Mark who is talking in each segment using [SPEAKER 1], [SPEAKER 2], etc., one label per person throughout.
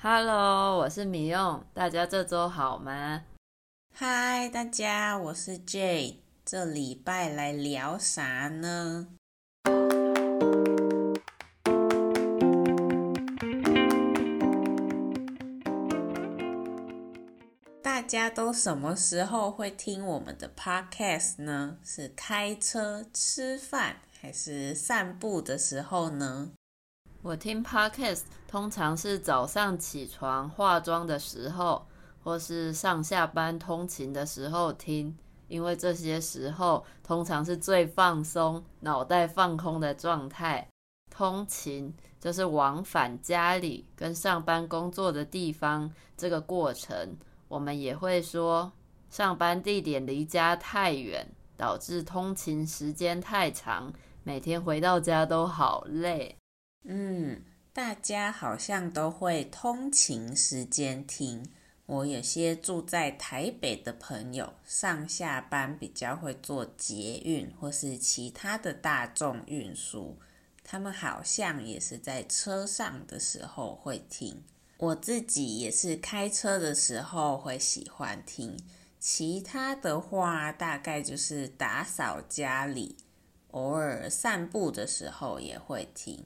[SPEAKER 1] Hello，我是米用，大家这周好吗？
[SPEAKER 2] 嗨，大家，我是 Jay，这礼拜来聊啥呢？大家都什么时候会听我们的 Podcast 呢？是开车、吃饭，还是散步的时候呢？
[SPEAKER 1] 我听 Podcast 通常是早上起床化妆的时候，或是上下班通勤的时候听，因为这些时候通常是最放松、脑袋放空的状态。通勤就是往返家里跟上班工作的地方这个过程，我们也会说上班地点离家太远，导致通勤时间太长，每天回到家都好累。
[SPEAKER 2] 嗯，大家好像都会通勤时间听。我有些住在台北的朋友，上下班比较会坐捷运或是其他的大众运输，他们好像也是在车上的时候会听。我自己也是开车的时候会喜欢听，其他的话大概就是打扫家里，偶尔散步的时候也会听。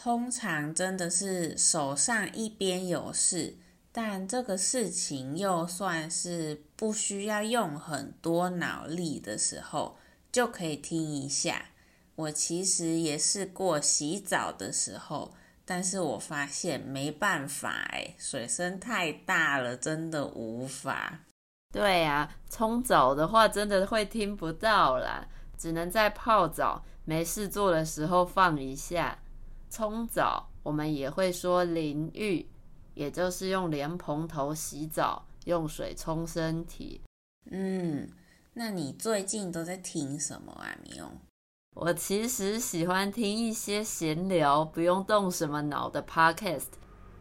[SPEAKER 2] 通常真的是手上一边有事，但这个事情又算是不需要用很多脑力的时候，就可以听一下。我其实也试过洗澡的时候，但是我发现没办法，哎，水声太大了，真的无法。
[SPEAKER 1] 对呀，冲澡的话真的会听不到啦，只能在泡澡没事做的时候放一下。冲澡，我们也会说淋浴，也就是用莲蓬头洗澡，用水冲身体。
[SPEAKER 2] 嗯，那你最近都在听什么啊？米用？
[SPEAKER 1] 我其实喜欢听一些闲聊，不用动什么脑的 podcast。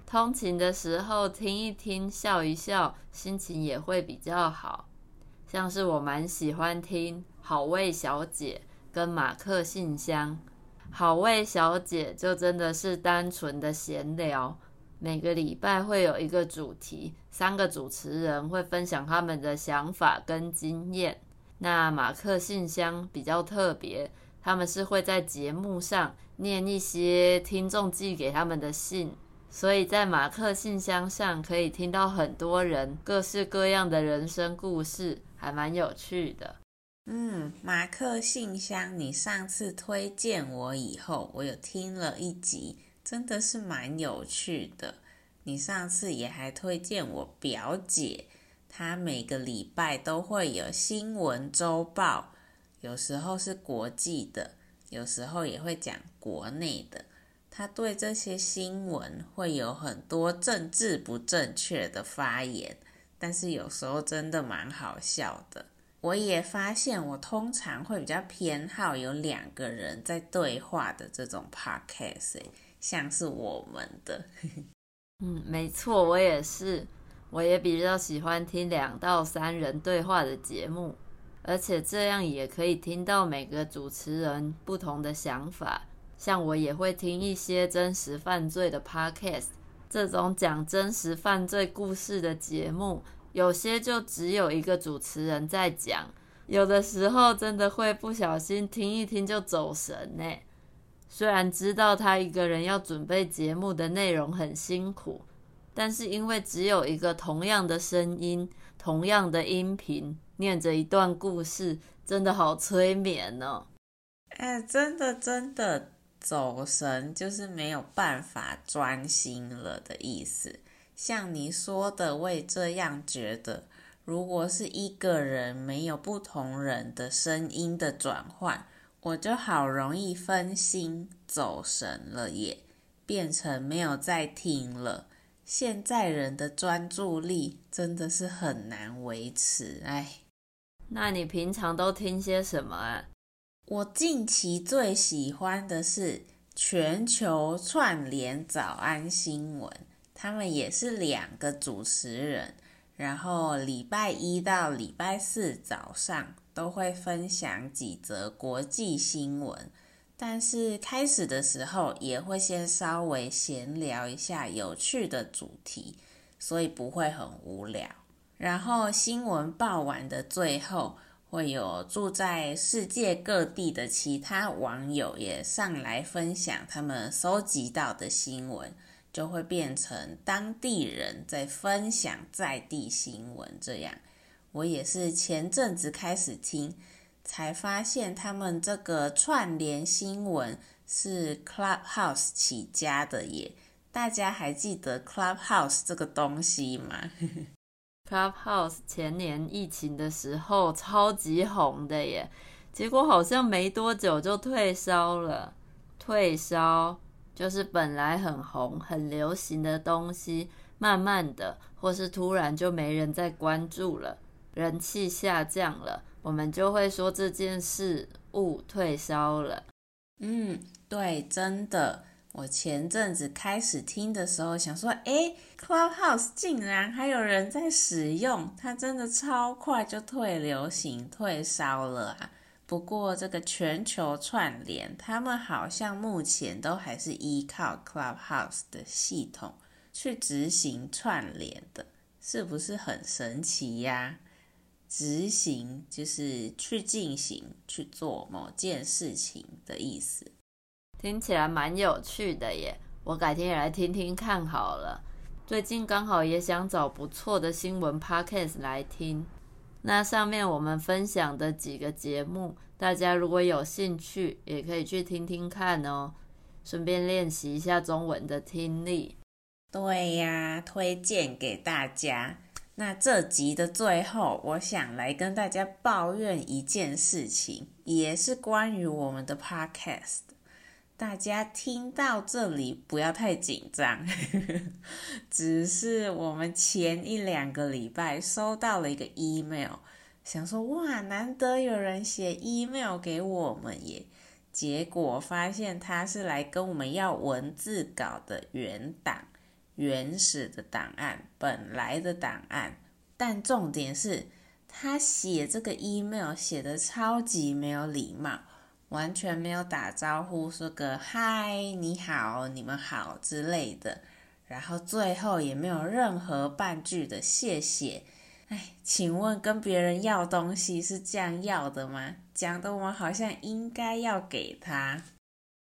[SPEAKER 1] 通勤的时候听一听，笑一笑，心情也会比较好。像是我蛮喜欢听好味小姐跟马克信箱。好味小姐就真的是单纯的闲聊，每个礼拜会有一个主题，三个主持人会分享他们的想法跟经验。那马克信箱比较特别，他们是会在节目上念一些听众寄给他们的信，所以在马克信箱上可以听到很多人各式各样的人生故事，还蛮有趣的。
[SPEAKER 2] 嗯，马克信箱，你上次推荐我以后，我有听了一集，真的是蛮有趣的。你上次也还推荐我表姐，她每个礼拜都会有新闻周报，有时候是国际的，有时候也会讲国内的。她对这些新闻会有很多政治不正确的发言，但是有时候真的蛮好笑的。我也发现，我通常会比较偏好有两个人在对话的这种 podcast，像是我们的。
[SPEAKER 1] 嗯，没错，我也是，我也比较喜欢听两到三人对话的节目，而且这样也可以听到每个主持人不同的想法。像我也会听一些真实犯罪的 podcast，这种讲真实犯罪故事的节目。有些就只有一个主持人在讲，有的时候真的会不小心听一听就走神呢。虽然知道他一个人要准备节目的内容很辛苦，但是因为只有一个同样的声音、同样的音频，念着一段故事，真的好催眠哦。
[SPEAKER 2] 哎，真的真的走神就是没有办法专心了的意思。像你说的，我也这样觉得。如果是一个人没有不同人的声音的转换，我就好容易分心走神了，也变成没有在听了。现在人的专注力真的是很难维持，哎。
[SPEAKER 1] 那你平常都听些什么啊？
[SPEAKER 2] 我近期最喜欢的是全球串联早安新闻。他们也是两个主持人，然后礼拜一到礼拜四早上都会分享几则国际新闻，但是开始的时候也会先稍微闲聊一下有趣的主题，所以不会很无聊。然后新闻报完的最后，会有住在世界各地的其他网友也上来分享他们搜集到的新闻，就会变成当地人在分享在地新闻。这样，我也是前阵子开始听。才发现他们这个串联新闻是 Clubhouse 起家的耶！大家还记得 Clubhouse 这个东西吗
[SPEAKER 1] ？Clubhouse 前年疫情的时候超级红的耶，结果好像没多久就退烧了。退烧就是本来很红、很流行的东西，慢慢的或是突然就没人再关注了，人气下降了。我们就会说这件事物退烧了。
[SPEAKER 2] 嗯，对，真的。我前阵子开始听的时候，想说，诶，Clubhouse 竟然还有人在使用，它真的超快就退流行、退烧了啊！不过这个全球串联，他们好像目前都还是依靠 Clubhouse 的系统去执行串联的，是不是很神奇呀？执行就是去进行去做某件事情的意思，
[SPEAKER 1] 听起来蛮有趣的耶。我改天也来听听看好了。最近刚好也想找不错的新闻 podcast 来听。那上面我们分享的几个节目，大家如果有兴趣，也可以去听听看哦，顺便练习一下中文的听力。
[SPEAKER 2] 对呀，推荐给大家。那这集的最后，我想来跟大家抱怨一件事情，也是关于我们的 podcast。大家听到这里不要太紧张，只是我们前一两个礼拜收到了一个 email，想说哇，难得有人写 email 给我们耶，结果发现他是来跟我们要文字稿的原档。原始的档案，本来的档案，但重点是他写这个 email 写得超级没有礼貌，完全没有打招呼，说个嗨，你好，你们好之类的，然后最后也没有任何半句的谢谢。哎，请问跟别人要东西是这样要的吗？讲的我们好像应该要给他。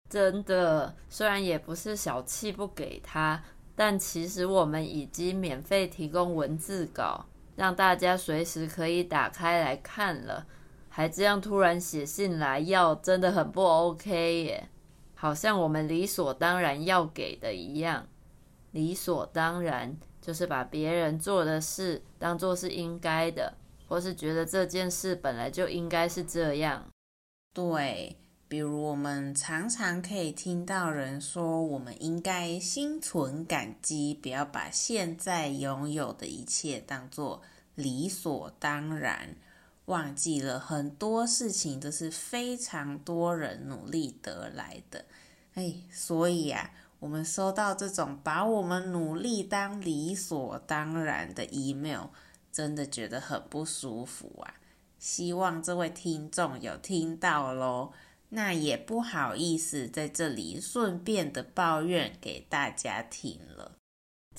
[SPEAKER 1] 真的，虽然也不是小气不给他。但其实我们已经免费提供文字稿，让大家随时可以打开来看了，还这样突然写信来要，真的很不 OK 耶！好像我们理所当然要给的一样，理所当然就是把别人做的事当做是应该的，或是觉得这件事本来就应该是这样，
[SPEAKER 2] 对。比如，我们常常可以听到人说，我们应该心存感激，不要把现在拥有的一切当作理所当然，忘记了很多事情都是非常多人努力得来的。哎，所以啊，我们收到这种把我们努力当理所当然的 email，真的觉得很不舒服啊！希望这位听众有听到喽。那也不好意思，在这里顺便的抱怨给大家听了。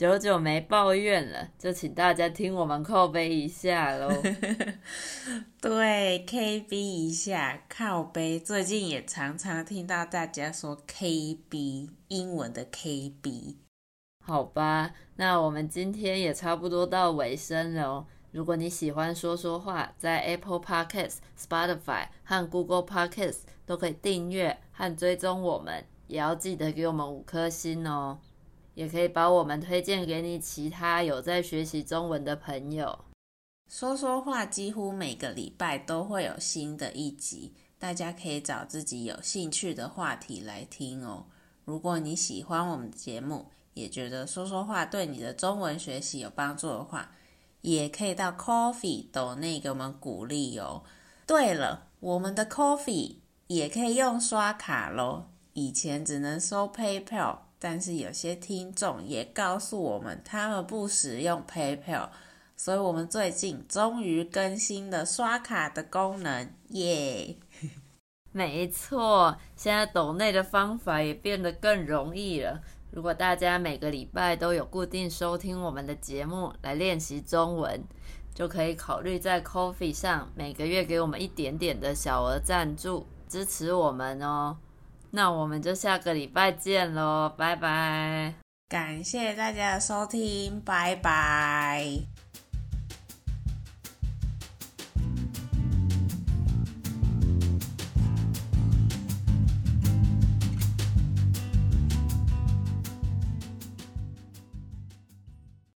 [SPEAKER 1] 久久没抱怨了，就请大家听我们靠背一下喽。
[SPEAKER 2] 对，KB 一下靠背，最近也常常听到大家说 KB，英文的 KB。
[SPEAKER 1] 好吧，那我们今天也差不多到尾声了。如果你喜欢说说话，在 Apple Podcast、Spotify 和 Google Podcast 都可以订阅和追踪我们，也要记得给我们五颗星哦。也可以把我们推荐给你其他有在学习中文的朋友。
[SPEAKER 2] 说说话几乎每个礼拜都会有新的一集，大家可以找自己有兴趣的话题来听哦。如果你喜欢我们的节目，也觉得说说话对你的中文学习有帮助的话，也可以到 Coffee 斗内给我们鼓励哦。对了，我们的 Coffee 也可以用刷卡咯。以前只能收 PayPal，但是有些听众也告诉我们他们不使用 PayPal，所以我们最近终于更新了刷卡的功能，耶！
[SPEAKER 1] 没错，现在抖内的方法也变得更容易了。如果大家每个礼拜都有固定收听我们的节目来练习中文，就可以考虑在 Coffee 上每个月给我们一点点的小额赞助，支持我们哦。那我们就下个礼拜见喽，拜拜！
[SPEAKER 2] 感谢大家的收听，拜拜。